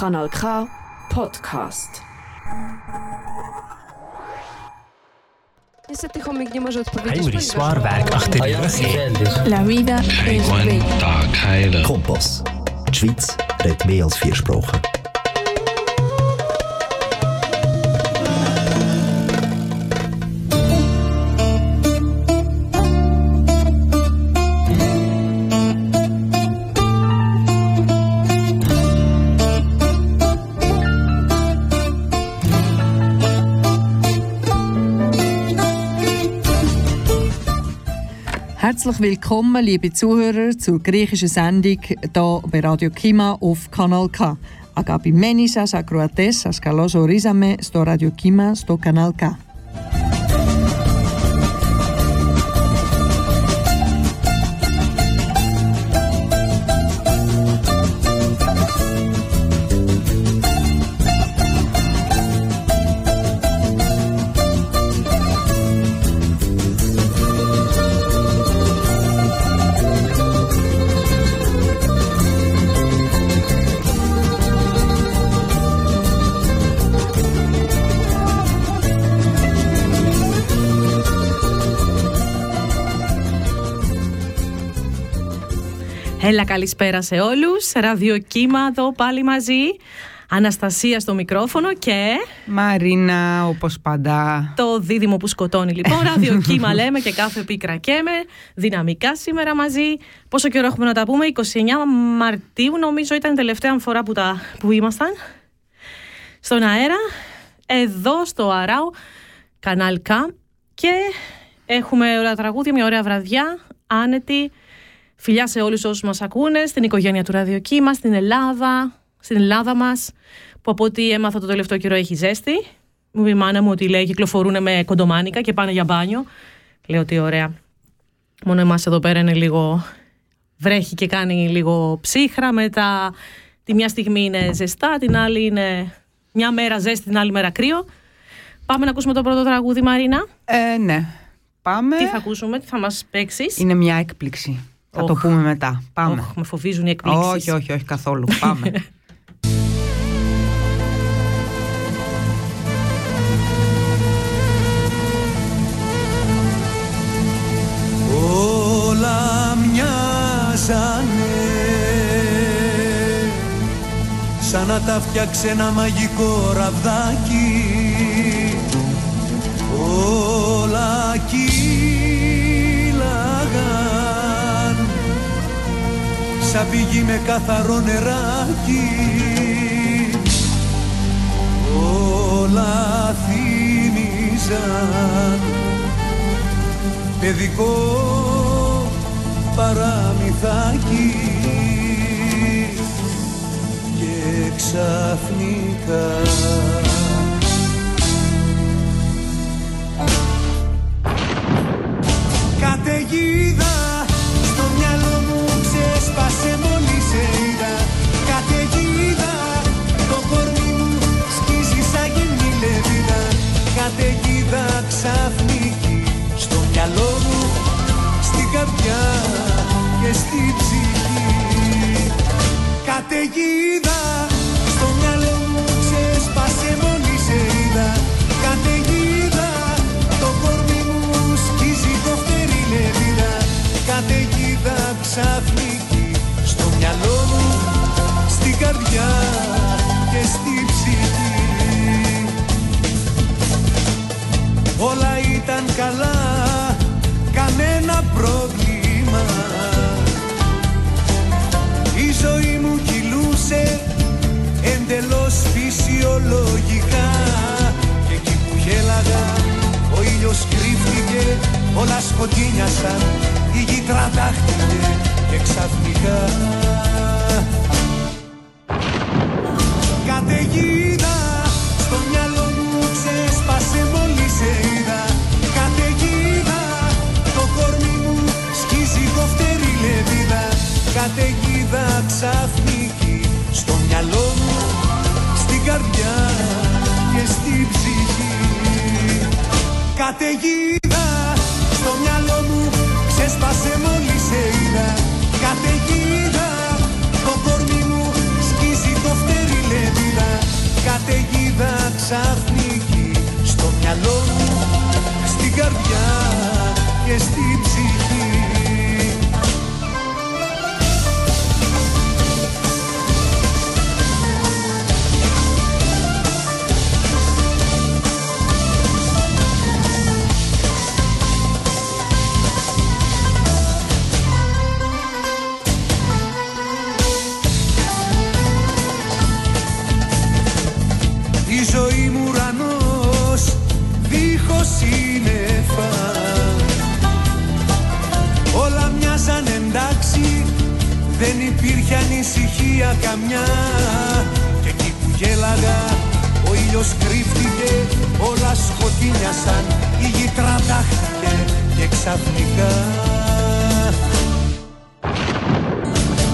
Kanal K Podcast. Niestety chomik nie może odpowiedzieć. Heinrich ponieważ- Swarberg achter. La vida es bella. Kompass. Die Schweiz redet mehr als vier Sprachen. Herzlich willkommen, liebe Zuhörer, zur griechischen Sendung hier bei Radio Kima auf Kanal K. Agapimenisas, akroates, as kalos orizame, sto Radio Kima, sto Kanal K. Έλα καλησπέρα σε όλους, ραδιοκύμα εδώ πάλι μαζί. Αναστασία στο μικρόφωνο και Μαρίνα, όπως πάντα. το δίδυμο που σκοτώνει λοιπόν. Ραδιοκύμα λέμε και κάθε πίκρα καίμε. Δυναμικά σήμερα μαζί. Πόσο καιρό έχουμε να τα πούμε; 29 Μαρτίου νομίζω ήταν η τελευταία φορά που, τα, που ήμασταν. Στον αέρα Εδώ στο Αράου Κανάλ K Και έχουμε ωραία τραγούδια, μια ωραία βραδιά Άνετη Φιλιά σε όλους όσους μας ακούνε, στην οικογένεια του Ραδιοκύμα, στην Ελλάδα, στην Ελλάδα μας, που από ό,τι έμαθα το τελευταίο καιρό έχει ζέστη. Μου είπε η μάνα μου ότι λέει κυκλοφορούν με κοντομάνικα και πάνε για μπάνιο. Λέω ότι ωραία. Μόνο εμάς εδώ πέρα είναι λίγο... Βρέχει και κάνει λίγο ψύχρα, μετά τη μια στιγμή είναι ζεστά, την άλλη είναι μια μέρα ζέστη, την άλλη μέρα κρύο. Πάμε να ακούσουμε το πρώτο τραγούδι, Μαρίνα. Ε, ναι. Πάμε. Τι θα ακούσουμε, τι θα μας παίξεις; Είναι μια έκπληξη. Θα το Οχ. πούμε μετά. Πάμε. Οχ, με φοβίζουν οι εκπλήξεις. όχι, όχι, όχι καθόλου. Πάμε. όλα μοιάζανε σαν να τα φτιάξε ένα μαγικό ραβδάκι σαν πηγή με καθαρό νεράκι. Όλα θύμιζαν παιδικό παραμυθάκι. Και ξαφνικά Καταιγίδα μυαλό μου στην καρδιά και στη ψυχή. Καταιγίδα φυσιολογικά. Και εκεί που γέλαγα ο ήλιος κρύφτηκε Όλα σκοτίνιασαν, η γη τραντάχτηκε και ξαφνικά Καταιγίδα. Στο μυαλό μου ξέσπασε μόλις σε είδα. Καταιγίδα το κορμί μου σκίζει κοφτερή λεβίδα. Καταιγίδα ξαφνική Καταιγίδα. Στο μυαλό μου ξέσπασε μόλις σε είδα Καταιγίδα το κορμί μου σκίζει το φτέρι λεβίδα Καταιγίδα ξαφνική στο μυαλό μου στην καρδιά και στην ψυχή. Δεν υπήρχε ανησυχία καμιά. Και εκεί που γέλαγα ο ήλιος κρύφτηκε Όλα σκοτεινιασαν η γη τραντάχτηκε Και ξαφνικά.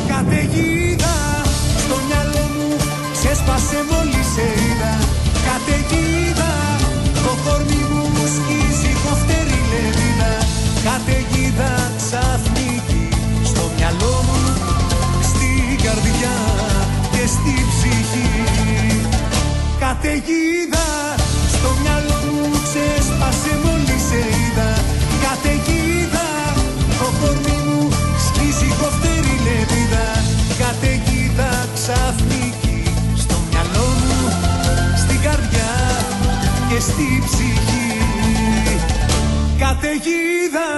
Καταιγίδα στο μυαλό μου Ξέσπασε μόλις σε είδα Καταιγίδα Καταιγίδα. Στο μυαλό μου ξέσπασε μόλις σε είδα. Καταιγίδα το κορμί μου σκίζει κοφτερή λεβίδα. Καταιγίδα ξαφνική στο μυαλό μου Στην καρδιά και στη ψυχή. Καταιγίδα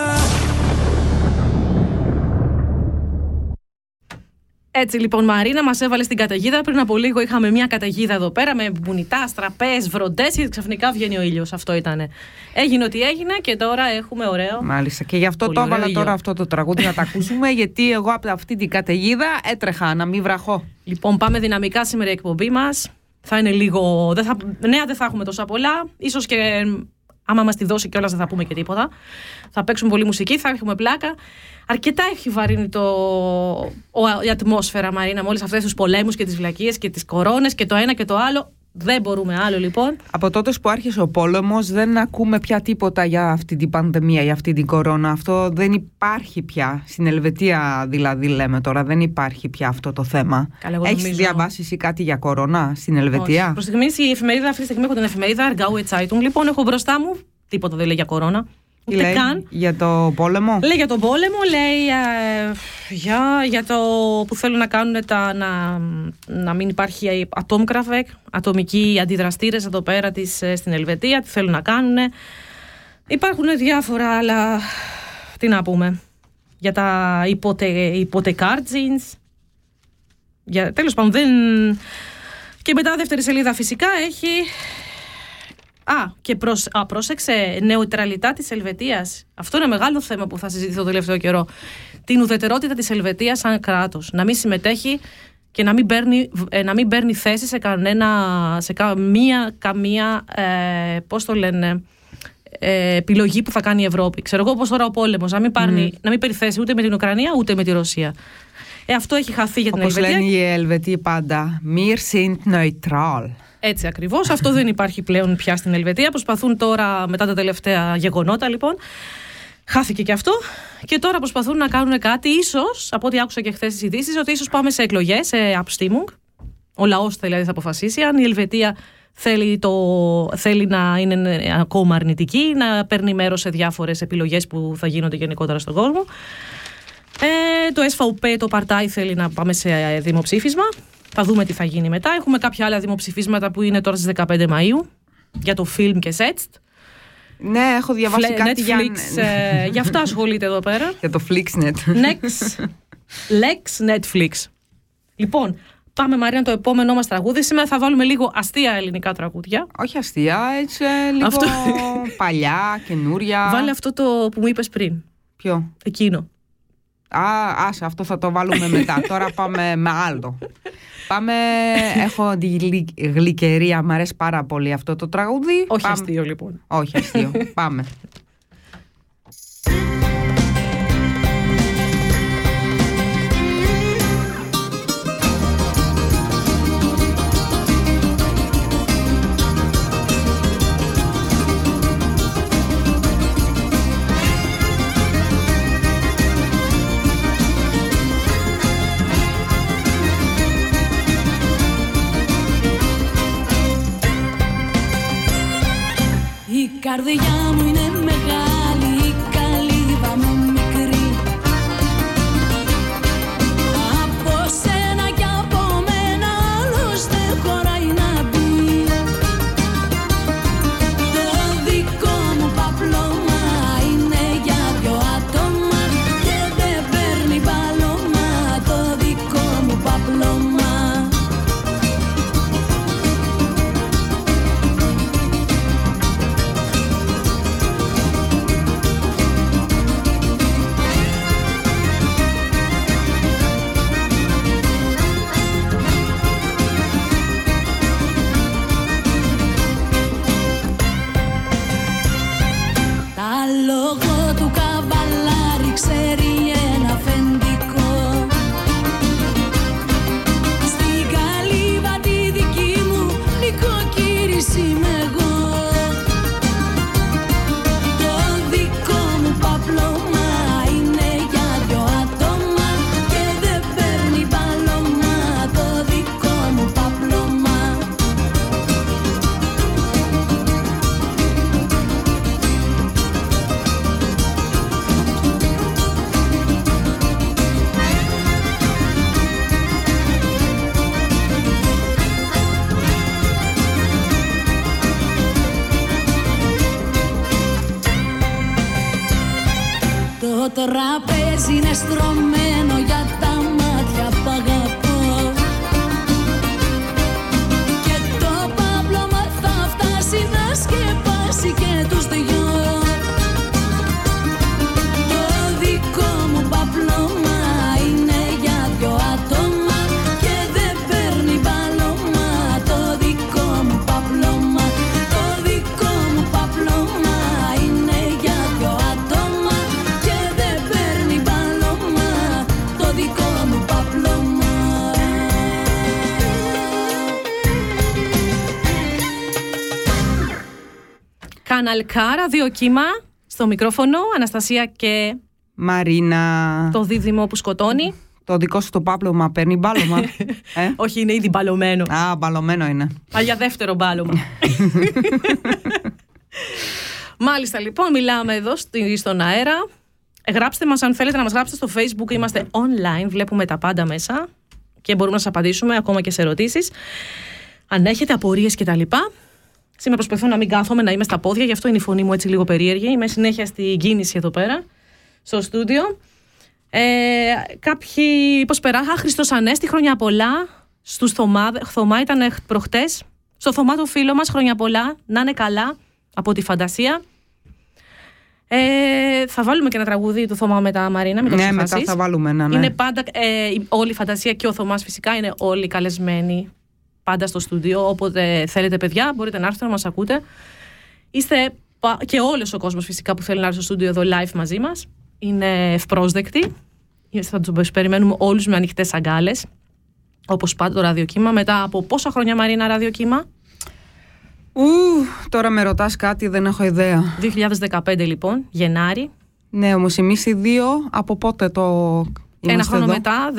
Έτσι λοιπόν, Μαρίνα μας έβαλε στην καταιγίδα. Πριν από λίγο είχαμε μια καταιγίδα εδώ πέρα με μπουνιτά, στραπές, βροντές και ξαφνικά βγαίνει ο ήλιος. Αυτό ήταν. Έγινε ό,τι έγινε και τώρα έχουμε ωραίο. Μάλιστα. Και γι' αυτό Πολύ το ωραίο έβαλα ήλιο. τώρα αυτό το τραγούδι να τα ακούσουμε, γιατί εγώ από αυτή την καταιγίδα έτρεχα να μην βραχώ. Λοιπόν, πάμε δυναμικά σήμερα η εκπομπή μας. Θα είναι λίγο. Δεν θα... Νέα δεν θα έχουμε τόσα πολλά. σω και άμα μας τη δώσει κιόλας δεν θα πούμε και τίποτα. Θα παίξουμε πολύ μουσική, θα έχουμε πλάκα. Αρκετά έχει βαρύνει το... ο- η ατμόσφαιρα, Μαρίνα, με όλες αυτές τους πολέμους και τις βλακίες και τις κορώνες και το ένα και το άλλο. Δεν μπορούμε άλλο λοιπόν. Από τότε που άρχισε ο πόλεμος, δεν ακούμε πια τίποτα για αυτή την πανδημία, για αυτή την κορώνα. Αυτό δεν υπάρχει πια. Στην Ελβετία, δηλαδή, λέμε τώρα, δεν υπάρχει πια αυτό το θέμα. Καλά, εγώ Έχεις νομίζω- διαβάσει εσύ κάτι για κορώνα στην Ελβετία; Προς στιγμή η εφημερίδα αυτή τη στιγμή έχω την εφημερίδα Argaue Zeitung. Λοιπόν, έχω μπροστά μου. Τίποτα δεν λέει για κορώνα. Τι Ούτε λέει καν. για το πόλεμο; Λέει για τον πόλεμο, λέει ε, για, για το που θέλουν να κάνουν τα, να, να μην υπάρχει ατόμκραφεκ, ατομικοί αντιδραστήρες εδώ πέρα της, ε, στην Ελβετία, τι θέλουν να κάνουν. Υπάρχουν διάφορα άλλα, τι να πούμε, για τα υποτε, υποτεκάρτζινς, για, τέλος πάντων δεν... Και μετά δεύτερη σελίδα φυσικά έχει Α, και προς... Α, πρόσεξε, νεουτραλιτά της Ελβετίας. Αυτό είναι μεγάλο θέμα που θα συζητηθεί το τελευταίο καιρό. Την ουδετερότητα της Ελβετίας σαν κράτος. Να μην συμμετέχει και να μην παίρνει, ε, να μην παίρνει θέση σε κανένα, σε καμία, καμία, ε, πώς το λένε, ε, επιλογή που θα κάνει η Ευρώπη. Ξέρω εγώ όπως τώρα ο πόλεμος, να μην, πάρνει, να μην παίρνει θέση ούτε με την Ουκρανία ούτε με τη Ρωσία. Ε, αυτό έχει χαθεί για την Όπως Ελβετία. λένε οι Ελβετοί πάντα. Mir sind neutral. Έτσι ακριβώς. Αυτό δεν υπάρχει πλέον πια στην Ελβετία. Προσπαθούν τώρα, μετά τα τελευταία γεγονότα, λοιπόν. Χάθηκε και αυτό. Και τώρα προσπαθούν να κάνουν κάτι, ίσως, από ό,τι άκουσα και χθες τι ειδήσεις, ότι ίσως πάμε σε εκλογές, σε Abstimmung. Ο λαός δηλαδή θα αποφασίσει αν η Ελβετία θέλει, το, θέλει να είναι ακόμα αρνητική, να παίρνει μέρος σε διάφορες επιλογές που θα γίνονται γενικότερα στον κόσμο. Ε, το SVP, το Παρτάι, θέλει να πάμε σε ε, δημοψήφισμα. Θα δούμε τι θα γίνει μετά. Έχουμε κάποια άλλα δημοψηφίσματα που είναι τώρα στις 15 Μαΐου για το film και σετστ. Ναι, έχω διαβάσει Φλε- κάτι για... Netflix, ε, γι' αυτά ασχολείται εδώ πέρα. για το Flixnet. Next, Lex Netflix. Λοιπόν, πάμε Μαρία το επόμενό μας τραγούδι. Σήμερα θα βάλουμε λίγο αστεία ελληνικά τραγούδια. Όχι αστεία, έτσι ε, λίγο Αυτό. παλιά, καινούρια. Βάλε αυτό το που μου είπες πριν. Ποιο; Εκείνο. Α, άσε, αυτό θα το βάλουμε μετά. Τώρα πάμε με άλλο. Πάμε, έχω τη γλυ- γλυκερία, μου αρέσει πάρα πολύ αυτό το τραγούδι. Όχι Πάμε- αστείο λοιπόν. Όχι αστείο, πάμε. Η καρδιά μου είναι τραπέζι είναι στρωμένο Καναλ Κ, ραδιοκύμα, στο μικρόφωνο, Αναστασία και Μαρίνα. το δίδυμο που σκοτώνει. Το δικό σου το πάπλωμα παίρνει μπάλωμα. ε; Όχι, είναι ήδη μπαλωμένο. Α, μπαλωμένο είναι. Α, για δεύτερο μπάλωμα. Μάλιστα, λοιπόν, μιλάμε εδώ στη- στον αέρα. Ε, Γράψτε μας αν θέλετε να μας γράψετε στο facebook. Είμαστε online, βλέπουμε τα πάντα μέσα και μπορούμε να σας απαντήσουμε ακόμα και σε ερωτήσεις. Αν έχετε απορίες κτλ. Σήμερα προσπαθώ να μην κάθομαι, να είμαι στα πόδια, γι' αυτό είναι η φωνή μου έτσι λίγο περίεργη. Είμαι συνέχεια στην κίνηση εδώ πέρα, στο στούντιο. Ε, κάποιοι, πώς περά, Α, Χριστός Ανέστη, χρόνια πολλά. Στους Θωμά, Θωμά ήταν προχτές. Στο Θωμά το φίλο μας, χρόνια πολλά. Να είναι καλά από τη φαντασία. Ε, θα βάλουμε και ένα τραγούδι του Θωμά μετά, Μαρίνα, μην το ναι, ξεχάσεις. μετά θα βάλουμε ένα. Ναι. Είναι πάντα ε, η- όλη η φαντασία και ο Θωμάς φυσικά είναι όλοι καλεσμένοι πάντα στο στούντιο. Όποτε θέλετε, παιδιά, μπορείτε να έρθετε να μας ακούτε. Είστε πα- και όλος ο κόσμος φυσικά που θέλει να έρθει στο στούντιο εδώ live μαζί μας. Είναι ευπρόσδεκτοι. Ε, Θα τους περιμένουμε όλους με ανοιχτές αγκάλες. Όπως πάντα το ραδιοκύμα. Μετά από πόσα χρόνια Μαρίνα ραδιοκύμα. Ου, τώρα με ρωτάς κάτι, δεν έχω ιδέα. 2015 λοιπόν, Γενάρη. Ναι, όμως εμείς οι δύο από πότε το. Ένα είμαστε χρόνο εδώ; μετά,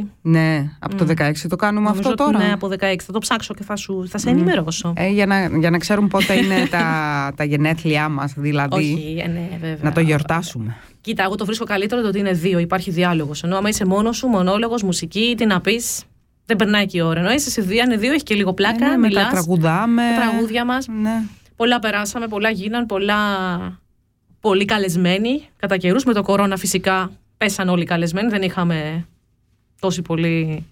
16. Ναι, από το 16 το κάνουμε Νομίζω αυτό ότι τώρα. Ναι, από 16. Θα το ψάξω και θα, σου, θα σε ενημερώσω. Ε, για, να, για να ξέρουν πότε είναι τα, τα γενέθλιά μας, δηλαδή. Όχι, ε, ναι, βέβαια. Να το γιορτάσουμε. Κοίτα, εγώ το βρίσκω καλύτερο το ότι είναι δύο. Υπάρχει διάλογος. Ενώ άμα είσαι μόνος σου, μονόλογος, μουσική, τι να πεις. Δεν περνάει και η ώρα. Ενώ είσαι σε δύο, είναι δύο, έχει και λίγο πλάκα. Ε, ναι, μιλάς, μετά τραγουδάμε. τα τραγούδια μας. Ναι. Πολλά περάσαμε, πολλά γίναν, πολλά. Πολύ καλεσμένοι. Κατά καιρούς με το κορώνα φυσικά πέσαν όλοι οι καλεσμένοι. Δεν είχαμε τόσο πολύ.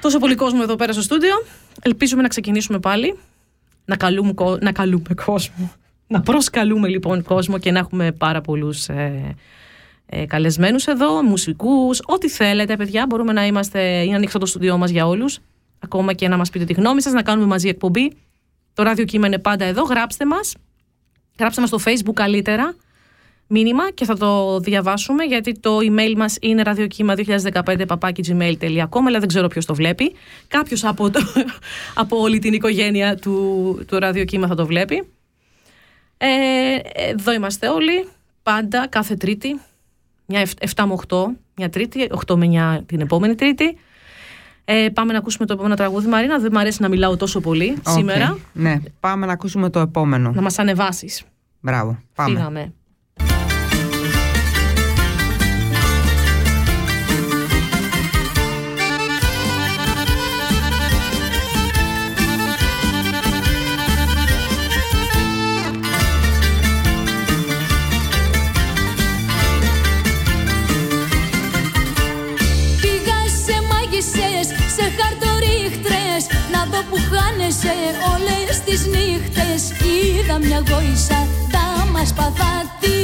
Τόσο πολύ κόσμο εδώ πέρα στο στούντιο. Ελπίζουμε να ξεκινήσουμε πάλι. Να καλούμε, κο- να καλούμε κόσμο. Να προσκαλούμε λοιπόν κόσμο και να έχουμε πάρα πολλούς ε, ε, καλεσμένους εδώ, μουσικούς, ό,τι θέλετε παιδιά. Μπορούμε να είμαστε, είναι ανοιχτό το στούντιό μας για όλους. Ακόμα και να μας πείτε τη γνώμη σας, να κάνουμε μαζί εκπομπή. Το ράδιο κύμα είναι πάντα εδώ. Γράψτε μας. Γράψτε μας στο facebook καλύτερα μήνυμα και θα το διαβάσουμε γιατί το email μας είναι ραδιοκύμα2015 papakigmail.com αλλά δεν ξέρω ποιος το βλέπει. Κάποιος από, το, από όλη την οικογένεια του, του ραδιοκύμα θα το βλέπει. Ε, εδώ είμαστε όλοι, πάντα, κάθε Τρίτη, μια 7 με 8, μια Τρίτη, 8 με 9 την επόμενη Τρίτη. Ε, πάμε να ακούσουμε το επόμενο τραγούδι. Μαρίνα, δεν μου αρέσει να μιλάω τόσο πολύ Οκ. σήμερα. Ναι, πάμε να ακούσουμε το επόμενο. Να μας ανεβάσεις. Μπράβο, πάμε. Φύγαμε. Να δω που χάνεσαι όλες τις νύχτες. Είδα μια γόησα, τα μας παθάτη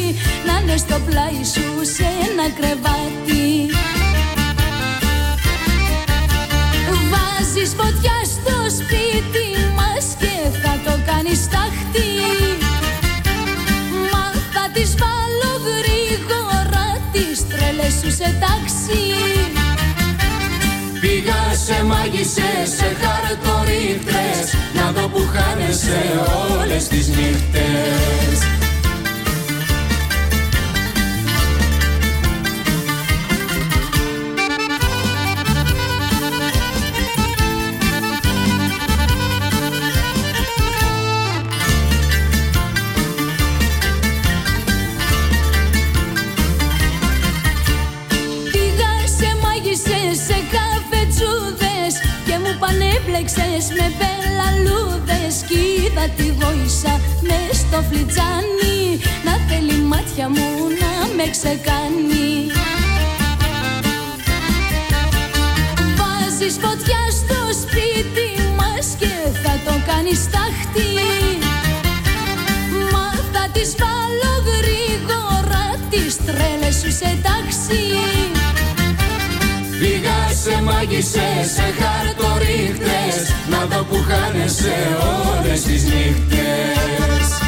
Να είναι στο πλάι σου σε ένα κρεβάτι. Βάζεις φωτιά στο σπίτι μας και θα το κάνεις τάχτη. Μα θα τις βάλω γρήγορα τις τρέλες σου σε τάξη. Πήγα σε μάγισσες, σε χαρτορίχτρες Να δω που χάνεσαι όλες τις νύχτες πανέπλεξες με πελαλούδες Κι είδα τη γόησα μες στο φλιτζάνι. Να θέλει μάτια μου να με ξεκάνει. Βάζεις φωτιά στο σπίτι μας και θα το κάνεις τάχτη. Μα θα τις βάλω γρήγορα τις τρέλες σου σε τάξη. Πήγα σε μάγισσες, σε χαρτορίχτες Να δω που χάνεσαι όλες τις νύχτες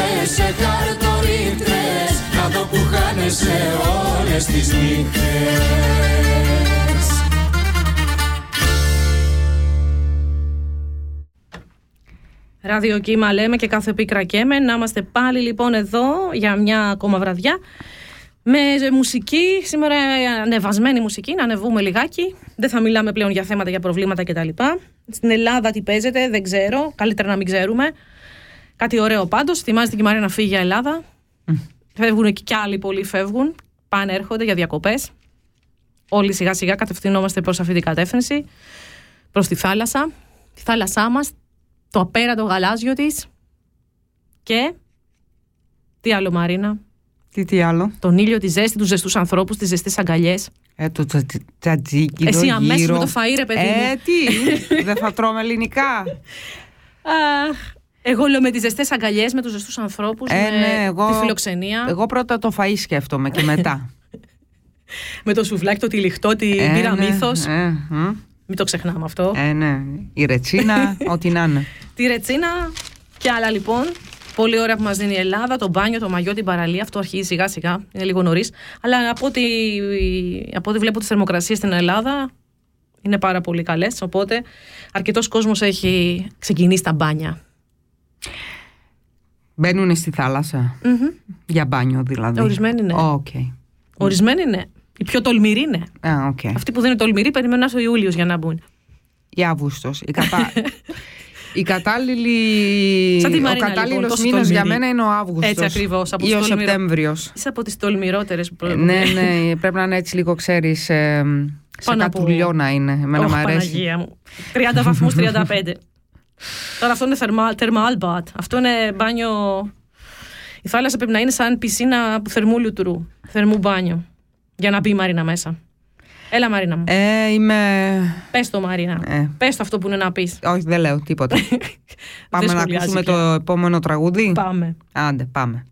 μάγισσες, σε χαρτορίχτες Να δω που χάνεσαι όλες τις νύχτες Ραδιοκύμα λέμε και κάθε πίκρα καίμε. Να είμαστε πάλι λοιπόν εδώ για μια ακόμα βραδιά. Με μουσική, σήμερα ανεβασμένη μουσική, να ανεβούμε λιγάκι. Δεν θα μιλάμε πλέον για θέματα, για προβλήματα κτλ. Στην Ελλάδα τι παίζεται, δεν ξέρω. Καλύτερα να μην ξέρουμε. Κάτι ωραίο πάντως. Θυμάστε και η Μαρία να φύγει για Ελλάδα. Φεύγουν και κι άλλοι πολλοί φεύγουν. Πάνε, έρχονται για διακοπές. Όλοι σιγά σιγά κατευθυνόμαστε προς αυτή την κατεύθυνση. Προς τη θάλασσα. Τη θάλασσά μας, το απέραντο γαλάζιο της. Και. Τι άλλο, Μαρίνα; Τι, τι άλλο; Τον ήλιο, τη ζέστη, τους ζεστούς ανθρώπους, τις ζεστές αγκαλιές. Ε, το τσα- τσατζίκι Εσύ εδώ αμέσως γύρω. με το φαΐ, ρε παιδί μου. Ε, τι, δεν θα τρώμε ελληνικά. Αχ, εγώ λέω με τις ζεστές αγκαλιές, με τους ζεστούς ανθρώπους, Ε, με ναι, εγώ, τη φιλοξενία, Εγώ πρώτα το φαΐ σκέφτομαι και μετά. με το σουβλάκι, το τυλιχτό, τη Ε, μπύρα ναι, μύθος. ε, μ. Μην το ξεχνάμε αυτό. Ε, ναι. Η ρετσίνα, ό,τι να είναι. Τη ρετσίνα και άλλα λοιπόν. Πολύ ωραία που μας δίνει η Ελλάδα, το μπάνιο, το μαγιό, την παραλία. Αυτό αρχίζει σιγά σιγά, είναι λίγο νωρίς. Αλλά από ό,τι, από ό,τι βλέπω τις θερμοκρασίες στην Ελλάδα είναι πάρα πολύ καλές. Οπότε αρκετός κόσμος έχει ξεκινήσει τα μπάνια. Μπαίνουν στη θάλασσα. Για μπάνιο δηλαδή. Ορισμένοι ναι. Οκ. Ορισμένοι ναι. Οι πιο τολμηροί ναι. Α, οκ. Αυτοί που δεν είναι τολμηροί περιμένουν να έρθει ο Ιούλιος για να μπουν. Ή Αύγουστος. Η, κατα... η κατάλληλη... Σαν τη ο Μαρίνα, κατάλληλος λοιπόν, τόσο μήνας για τολμηρή. μένα είναι ο Αύγουστος. Έτσι ακριβώς, από Ή τους ο τολμηρό- Σεπτέμβριος. Είσαι από τις τολμηρότερες που Ε, ναι, ναι, πρέπει να είναι έτσι λίγο, ξέρεις, ε, σε Πάνω από- κατουλιό να είναι. Εμένα Όχι, μου αρέσει. Παναγία μου. 30 βαθμούς, 35. Τώρα αυτό είναι θερμα, thermal bath. Αυτό είναι μπάνιο... Η θάλασσα πρέπει να είναι σαν πισίνα θερμού λουτρού. Θερμού μπάνιο. Για να μπει η Μαρίνα μέσα. Έλα Μαρίνα μου. Ε, είμαι... Πες το Μαρίνα. Ε. Πες το αυτό που είναι να πεις. Όχι, δεν λέω τίποτα. πάμε να σχολιάζει ακούσουμε πια. το επόμενο τραγούδι; Πάμε. Άντε, πάμε.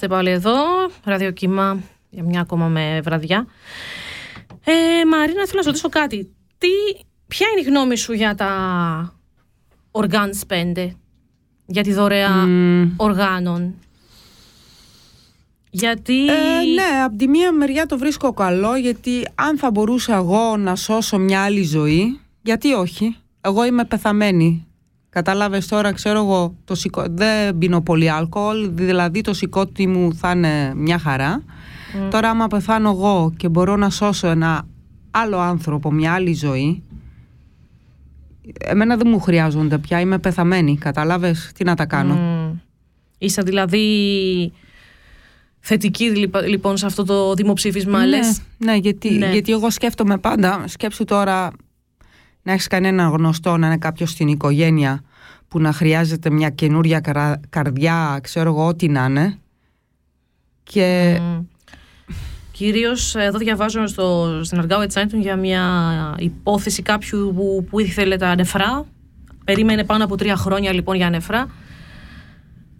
Είμαστε πάλι εδώ, ραδιοκύμα για μια ακόμα με βραδιά. Ε, Μαρίνα, θέλω να σου ρωτήσω κάτι. Τι, ποια είναι η γνώμη σου για τα organ spende, για τη δωρεά οργάνων; Γιατί... Ε, ναι, από τη μία μεριά το βρίσκω καλό γιατί αν θα μπορούσα εγώ να σώσω μια άλλη ζωή, γιατί όχι. Εγώ είμαι πεθαμένη. Κατάλαβες τώρα, ξέρω εγώ, το σηκώ... δεν πίνω πολύ αλκοόλ, δηλαδή το σηκώτη μου θα είναι μια χαρά. Τώρα άμα πεθάνω εγώ και μπορώ να σώσω ένα άλλο άνθρωπο, μια άλλη ζωή, εμένα δεν μου χρειάζονται πια, είμαι πεθαμένη, κατάλαβες, τι να τα κάνω. Μμ. Είσαι δηλαδή θετική λιπα- λοιπόν σε αυτό το δημοψήφισμα, ναι, λες; ναι, γιατί, Ναι. γιατί εγώ σκέφτομαι πάντα, σκέψου τώρα να έχεις κανένα γνωστό, να είναι κάποιος στην οικογένεια που να χρειάζεται μια καινούρια καρα- καρδιά, ξέρω εγώ, ό,τι να είναι. Και Μμ. Κυρίως εδώ διαβάζω στο, στην Αργάου Zeitung για μια υπόθεση κάποιου που, που ήθελε τα νεφρά. Περίμενε πάνω από τρία χρόνια λοιπόν για νεφρά.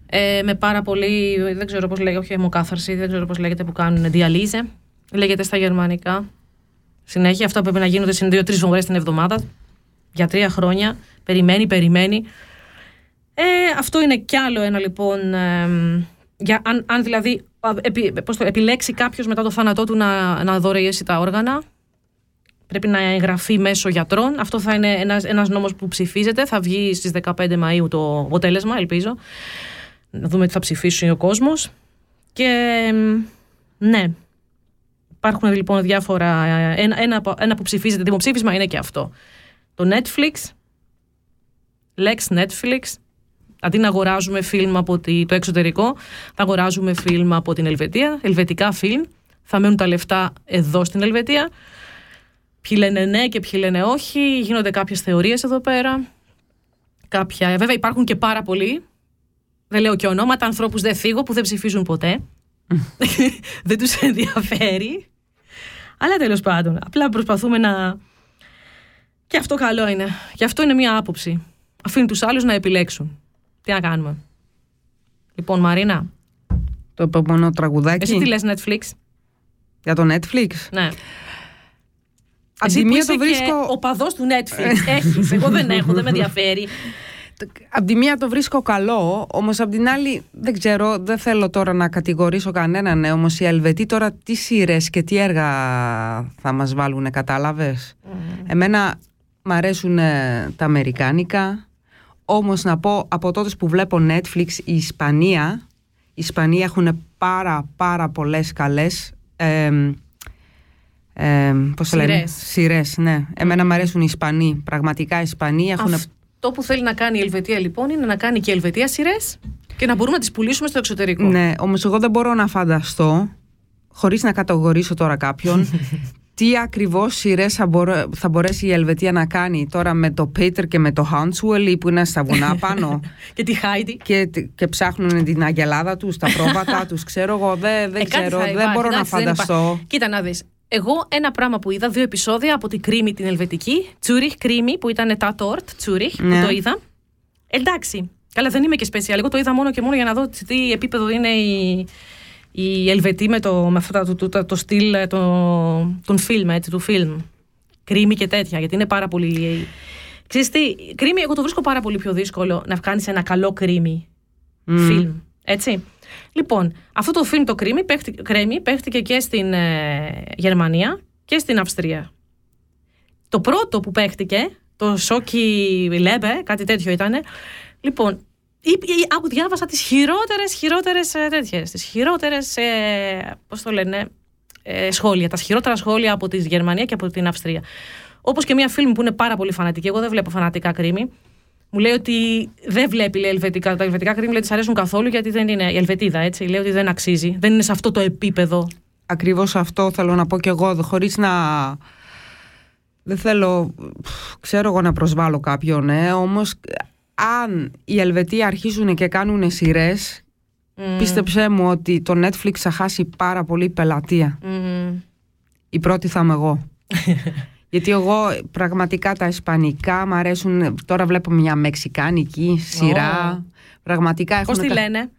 Ε, με πάρα πολύ, δεν ξέρω πώς λέγεται, όχι αιμοκάθαρση, δεν ξέρω πώς λέγεται που κάνουν διαλύζε. Λέγεται στα γερμανικά. Συνέχεια αυτά πρέπει να γίνονται συν δύο-τρεις φορές την εβδομάδα. Για τρία χρόνια. Περιμένει, περιμένει. Ε, αυτό είναι κι άλλο ένα λοιπόν. εμ, για, αν, αν δηλαδή α, επι, πώς το, επιλέξει κάποιος μετά το θάνατό του να, να δωρεήσει τα όργανα, πρέπει να εγγραφεί μέσω γιατρών. Αυτό θα είναι ένας, ένας νόμος που ψηφίζεται. Θα βγει στις 15 Μαΐου το αποτέλεσμα, ελπίζω. Να δούμε τι θα ψηφίσει ο κόσμος. Και εμ, ναι, υπάρχουν λοιπόν διάφορα. ε, Ένα, ένα, από- ένα που ψηφίζεται δημοψήφισμα είναι και αυτό. Το Netflix, Lex Netflix, αντί να αγοράζουμε φιλμ από τη- το εξωτερικό, θα αγοράζουμε φιλμ από την Ελβετία, ελβετικά φιλμ. Θα μένουν τα λεφτά εδώ στην Ελβετία. Ποιοι λένε ναι και ποιοι λένε όχι. Γίνονται κάποιες θεωρίες εδώ πέρα. Κάποια, βέβαια υπάρχουν και πάρα πολλοί. Δεν λέω και ονόματα, ανθρώπους δεν θίγω που δεν ψηφίζουν ποτέ. δεν τους ενδιαφέρει. Αλλά τέλος πάντων, απλά προσπαθούμε να. Και αυτό καλό είναι. Και αυτό είναι μία άποψη. Αφήνει τους άλλους να επιλέξουν. Τι να κάνουμε. Λοιπόν, Μαρίνα, το επόμενο τραγουδάκι εσύ τι λες Netflix; για το Netflix. Ναι. Απ' Εσύ τη που μία είσαι το βρίσκω... και ο παδός του Netflix. Έχεις, εγώ δεν έχω, δεν με ενδιαφέρει. Απ' τη μία το βρίσκω καλό, όμως απ' την άλλη δεν ξέρω, δεν θέλω τώρα να κατηγορήσω κανέναν, ναι, όμως οι Ελβετοί τώρα τι σειρές και τι έργα θα μας βάλουν, κατάλαβες; Εμένα μ' αρέσουν ε, τα αμερικάνικα, όμως να πω από τότε που βλέπω Netflix η Ισπανία, οι Ισπανοί έχουν πάρα πάρα πολλές καλές ε, ε, πώς το λένε, Σειρές. σειρές, ναι. Εμένα μ' αρέσουν οι Ισπανοί, πραγματικά οι Ισπανοί έχουν Αυτό που θέλει να κάνει η Ελβετία λοιπόν είναι να κάνει και η Ελβετία σειρές και να μπορούμε να τις πουλήσουμε στο εξωτερικό. Ναι, όμως εγώ δεν μπορώ να φανταστώ, χωρίς να κατηγορήσω τώρα κάποιον, τι ακριβώς σειρές θα, μπορέ- θα μπορέσει η Ελβετία να κάνει τώρα με το Πέτερ και με το Χάντσουελ που είναι στα βουνά πάνω και τη Χάιντι. και, και ψάχνουν την αγελάδα τους, τα πρόβατα τους. Ξέρω εγώ, δεν, δεν Ε, κάτι ξέρω, θα δεν υπάρχει, μπορώ να εντάξει, δεν φανταστώ. υπάρχει. Κοίτα να δεις. Εγώ ένα πράγμα που είδα, δύο επεισόδια από την Κρίμη την Ελβετική, Τσούριχ Κρίμη που ήταν τα Τόρτ, Τσούριχ, Ναι. που το είδα. Εντάξει. Καλά, δεν είμαι και σπεσιαλ. Εγώ το είδα μόνο και μόνο για να δω σε τι επίπεδο είναι η, η Ελβετή με, το, με αυτό το, το, το, το στυλ ε, το, των φιλμ, έτσι, του φιλμ. Κρίμη και τέτοια, γιατί είναι πάρα πολύ. Ξέρεις τι, κρίμη, εγώ το βρίσκω πάρα πολύ πιο δύσκολο να κάνει ένα καλό κρίμη φιλμ. Έτσι. Λοιπόν, αυτό το φιλμ το κρίμη, παίχτη, κρέμι παίχτηκε και στην ε, Γερμανία και στην Αυστρία. Το πρώτο που παίχτηκε, το Σόκι Λέμπε, κάτι τέτοιο ήταν. Λοιπόν, ή- ή- άκου, διάβασα τις χειρότερες, χειρότερες ε, τέτοιες, τις χειρότερες, ε, πώς το λένε, ε, σχόλια, τα χειρότερα σχόλια από τη Γερμανία και από την Αυστρία. Όπως και μια φίλη που είναι πάρα πολύ φανατική, εγώ δεν βλέπω φανατικά κρίμη, μου λέει ότι δεν βλέπει λέει, ελβετικά. Τα ελβετικά κρίμη λέει, της αρέσουν καθόλου γιατί δεν είναι. Η Ελβετίδα έτσι. Λέει ότι δεν αξίζει. Δεν είναι σε αυτό το επίπεδο. Ακριβώς αυτό θέλω να πω και εγώ, δε- χωρίς να... Δεν θέλω, πφ, ξέρω εγώ να προσβάλλω κάποιον, ε, όμως αν οι Ελβετοί αρχίζουν και κάνουν σειρές, πίστεψέ μου ότι το Netflix θα χάσει πάρα πολύ πελατεία. Μμμ. Η πρώτη θα είμαι εγώ. Γιατί εγώ πραγματικά τα ισπανικά μου αρέσουν. Τώρα βλέπω μια μεξικάνικη σειρά. Πραγματικά Πώς έχουν τη κα- λένε;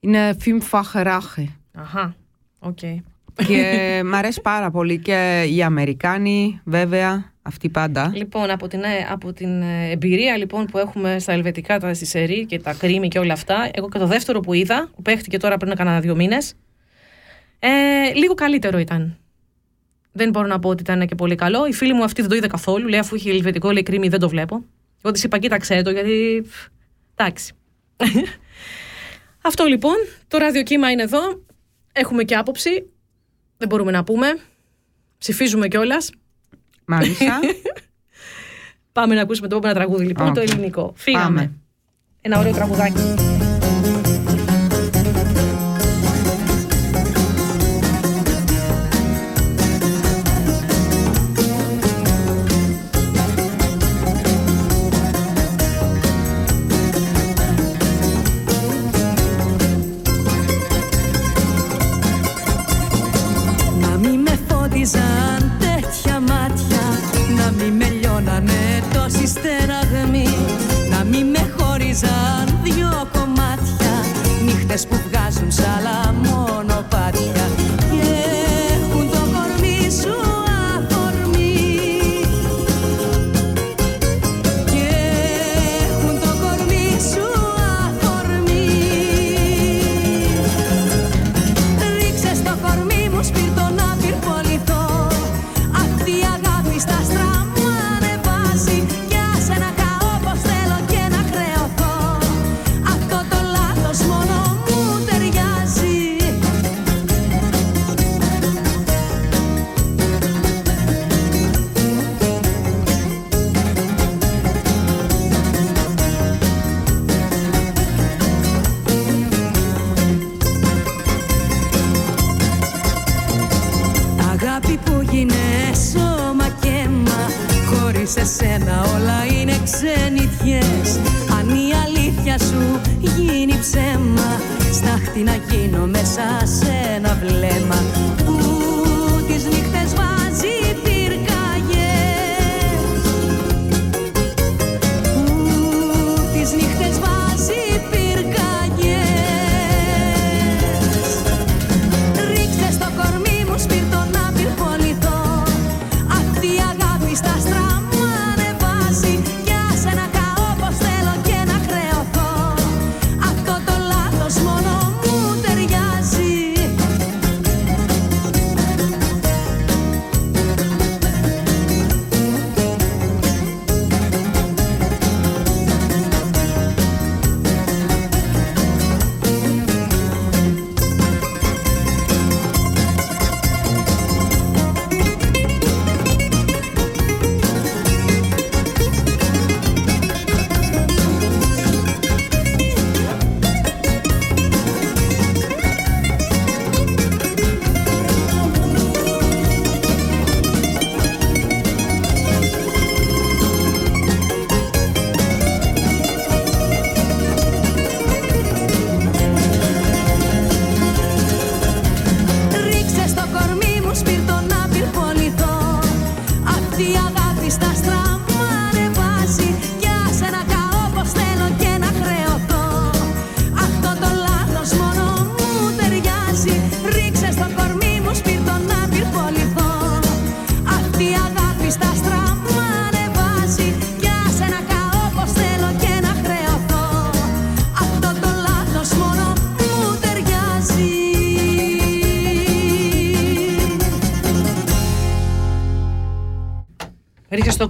Είναι film Facherache. Αχά. Οκ. και μ' αρέσει πάρα πολύ και οι Αμερικάνοι, βέβαια, αυτοί πάντα. Λοιπόν, από την, ε, από την ε, εμπειρία λοιπόν που έχουμε στα ελβετικά, τα στη σερή και τα κρίμη και όλα αυτά, εγώ και το δεύτερο που είδα, που παίχτηκε τώρα πριν κανένα δύο μήνες, ε, λίγο καλύτερο ήταν. Δεν μπορώ να πω ότι ήταν και πολύ καλό. Η φίλη μου αυτή δεν το είδε καθόλου. Λέει, αφού είχε ελβετικό, λέει κρίμη, δεν το βλέπω. Εγώ της είπα, κοίταξέ το, γιατί. πφ, Εντάξει. Αυτό λοιπόν. Το ραδιοκύμα είναι εδώ. Έχουμε και άποψη. Δεν μπορούμε να πούμε. Ψηφίζουμε κιόλας. Μάλιστα. Πάμε να ακούσουμε το επόμενο τραγούδι λοιπόν, Οκ. το ελληνικό. Φύγαμε. Πάμε. Ένα ωραίο τραγουδάκι. Λιώνανε τόσοι στεναγμοί Να μη με χώριζαν δυο κομμάτια. Νύχτες που βγάζουν σ' άλλα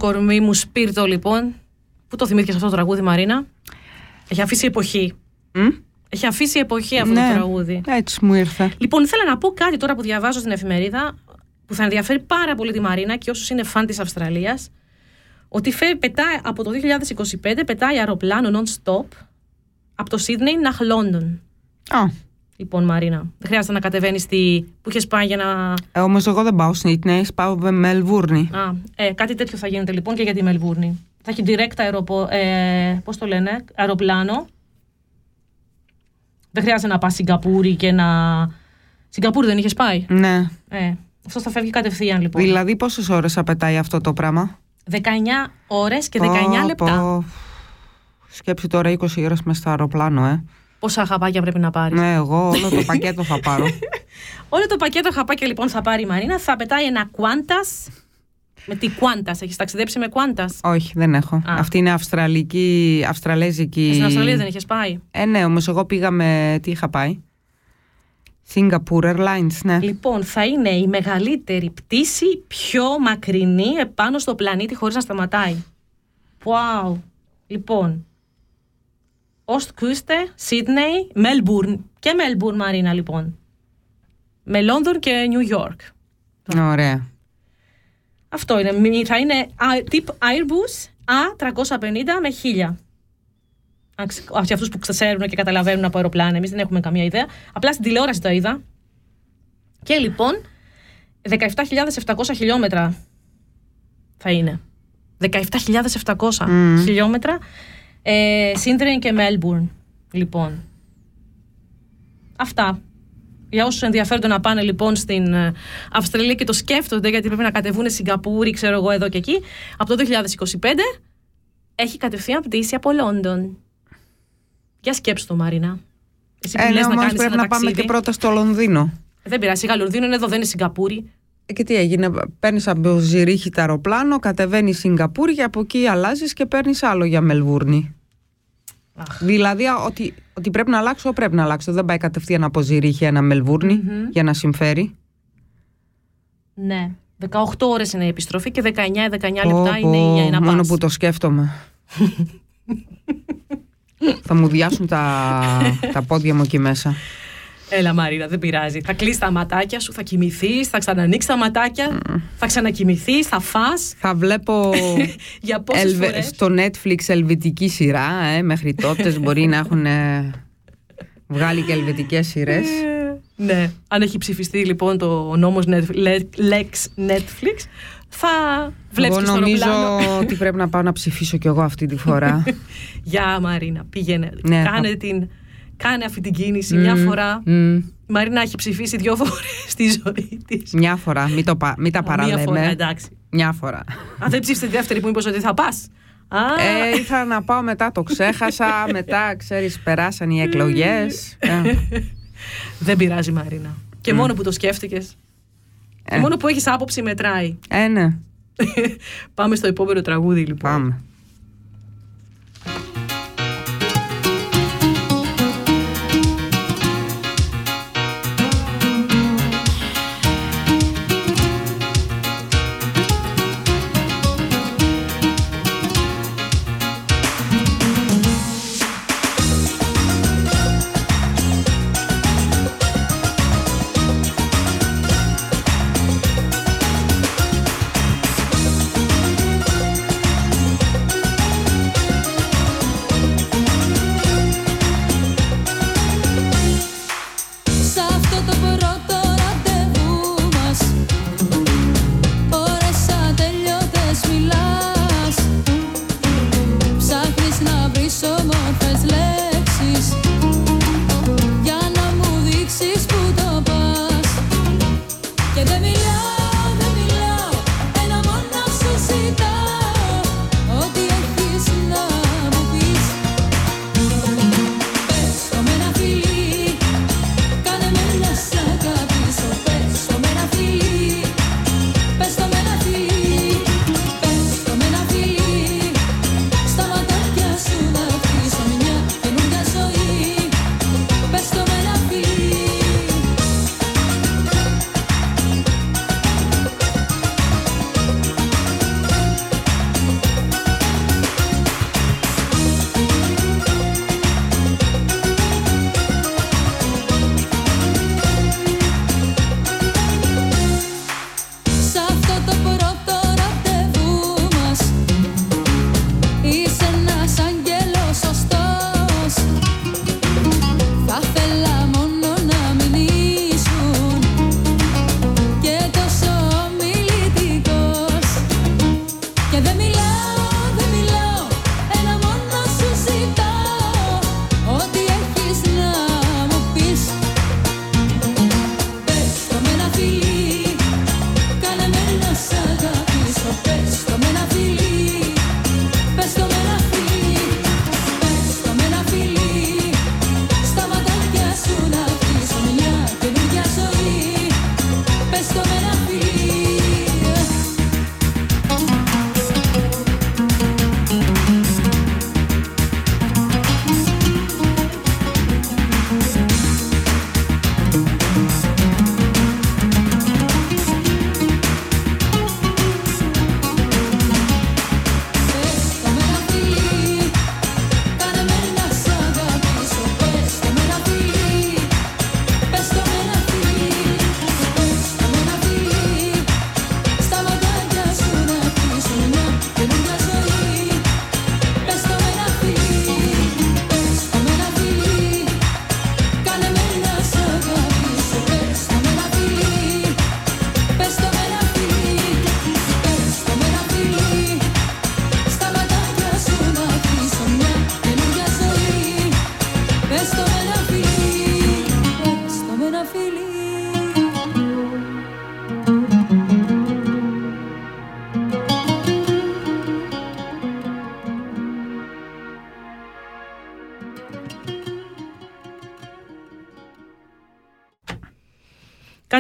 κορμί μου σπίρτο λοιπόν. Πού το θυμήθηκες αυτό το τραγούδι, Μαρίνα; Έχει αφήσει εποχή. Μμ; Έχει αφήσει εποχή αυτό Ναι. το τραγούδι. Έτσι μου ήρθε. Λοιπόν, ήθελα να πω κάτι τώρα που διαβάζω στην εφημερίδα που θα ενδιαφέρει πάρα πολύ τη Μαρίνα και όσους είναι φαν της Αυστραλίας. Ότι φε, πετάει, από το 2025 πετάει αεροπλάνο non-stop από το Σίδνεϊ nach Λόντον. Α, Λοιπόν, Μαρίνα, δεν χρειάζεται να κατεβαίνεις στη. που είχες πάει για να. ε, όμως εγώ δεν πάω Σνίτνεϊ, πάω με Μελβούρνη. Α, ε, κάτι τέτοιο θα γίνεται λοιπόν και για τη Μελβούρνη. Θα έχει direct αεροπο... ε, πώς το λένε, αεροπλάνο. Δεν χρειάζεται να πας Σιγκαπούρη και να... Σιγκαπούρη δεν είχες πάει; Ναι. Ε, αυτό θα φεύγει κατευθείαν λοιπόν. Δηλαδή πόσες ώρες θα πετάει αυτό το πράγμα; 19 ώρες και 19 Πω, λεπτά. πω. Σκέψη τώρα 20 ώρες μες στο αεροπλάνο, ε. Πόσα χαπάκια πρέπει να πάρεις; Ναι, εγώ όλο το πακέτο θα πάρω. Όλο το πακέτο χαπάκια λοιπόν θα πάρει η Μαρίνα. Θα πετάει ένα Qantas. Με τι Qantas, έχεις ταξιδέψει με Qantas; Όχι, δεν έχω. Αυτή είναι αυστραλική, αυστραλέζικη. Στην Αυστραλία δεν είχες πάει; Ε, ναι, όμως εγώ πήγα με. Τι είχα πάει; Singapore Airlines, ναι. Λοιπόν, θα είναι η μεγαλύτερη πτήση πιο μακρινή επάνω στο πλανήτη χωρίς να σταματάει. Wow. Λοιπόν, Ostküste, Sydney, Melbourne και Melbourne Μαρίνα λοιπόν. Με Λόνδον και New York. Ωραία. Αυτό είναι. Μη- Θα είναι α, τύπ Airbus A350 με 1000. Αν ξε- Από αυτούς που ξέρουν και καταλαβαίνουν από αεροπλάνα, εμείς δεν έχουμε καμία ιδέα. Απλά στην τηλεόραση το είδα. Και λοιπόν, 17.700 χιλιόμετρα θα είναι. 17.700 Μμμ. χιλιόμετρα. Ε, Sydney και Melbourne, λοιπόν. Αυτά. Για όσους ενδιαφέρονται να πάνε λοιπόν στην ε, Αυστραλία και το σκέφτονται γιατί πρέπει να κατεβούν Σιγκαπούρη, ξέρω εγώ εδώ και εκεί, από το 2025 έχει κατευθείαν πτήση από Λόντον. Για σκέψου το, Μαρίνα. Εσύ που Ε, ναι, λες να όμως κάνεις πρέπει ένα να πάμε ταξίδι. και πρώτα στο Λονδίνο. Δεν πειράζει, σιγά Λονδίνο είναι εδώ, δεν είναι Σιγκαπούρη. Ε, Και τι έγινε, παίρνεις από Ζηρίχη το αεροπλάνο, κατεβαίνεις Σιγκαπούρη και από εκεί αλλάζεις και παίρνεις άλλο για Μελβούρνη. Αχ. Δηλαδή, α, ότι, ότι πρέπει να αλλάξω, πρέπει να αλλάξω. Δεν πάει κατευθείαν από Ζηρίχη ένα Μελβούρνη Μμμ. για να συμφέρει. Ναι. 18 ώρες είναι η επιστροφή και 19-19 Πω, λεπτά πω, είναι για να μόνο πας. που το σκέφτομαι. Θα μου διάσουν τα, τα πόδια μου εκεί μέσα. Έλα Μαρίνα, δεν πειράζει. Θα κλείσει τα ματάκια σου, θα κοιμηθείς, θα ξανανοίξεις τα ματάκια, θα ξανακοιμηθείς, θα φας. Θα βλέπω Για πόσες Ελβε- φορές; στο Netflix ελβετική σειρά. Ε, μέχρι τότε μπορεί να έχουν ε, βγάλει και ελβετικές σειρές. Ναι. Αν έχει ψηφιστεί λοιπόν το νόμος Netf- Le- Lex Netflix, θα βλέπεις Εγώ και στο νομίζω αεροπλάνο. ότι πρέπει να πάω να ψηφίσω κι εγώ αυτή τη φορά. Γεια Μαρίνα, πήγαινε. Ναι, κάνε, θα- την, κάνε αυτή την κίνηση μια Μμμ, φορά. μμμ. Η Μαρίνα έχει ψηφίσει δύο φορές στη ζωή της. Μια φορά, μην, το πα- μην τα Μία φορά, παραλέμε. εντάξει. Μια φορά. Αν δεν ψήφισε τη δεύτερη που είπες ότι θα πας. Α, Ε, ήθελα να πάω μετά, το ξέχασα. Μετά, ξέρεις, περάσαν οι εκλογές. Ε, δεν πειράζει Μαρίνα. Και μόνο που το σκέφτηκες. Και μόνο που έχεις άποψη μετράει. ε, ναι, Πάμε στο επόμενο τραγούδι λοιπόν. πάμε.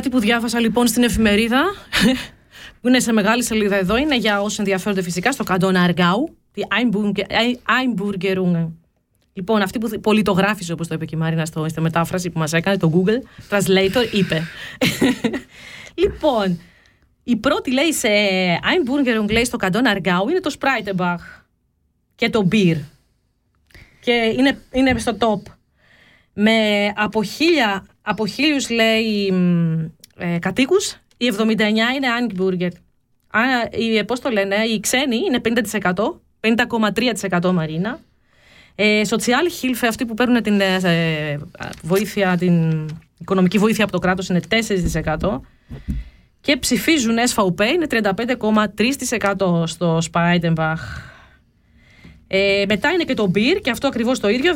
Κάτι που διάβασα λοιπόν στην εφημερίδα, που είναι σε μεγάλη σελίδα εδώ, είναι για όσοι ενδιαφέρονται φυσικά στο καντόν Αργάου, τη Einburgerung. Λοιπόν, αυτή που πολιτογράφησε, όπως το είπε και η Μαρίνα στο, στη μετάφραση που μας έκανε, το Google Translator, είπε. λοιπόν, η πρώτη λέει σε Einburgerung, λέει στο καντόν Αργάου, είναι το Spreitenbach και το Beer. Και είναι, είναι στο top. Με από, χίλια, από χίλιους λέει ε, κατοίκους, οι 79 είναι Angburger. οι, πώς το λένε, οι ξένοι είναι 50%, 50,3% Μαρίνα. Ε, Social Hilfe, αυτοί που παίρνουν την ε, βοήθεια, την οικονομική βοήθεια από το κράτος είναι 4% και ψηφίζουν SVP είναι 35,3% στο Spreidenbach. Ε, μετά είναι και το Beer και αυτό ακριβώς το ίδιο,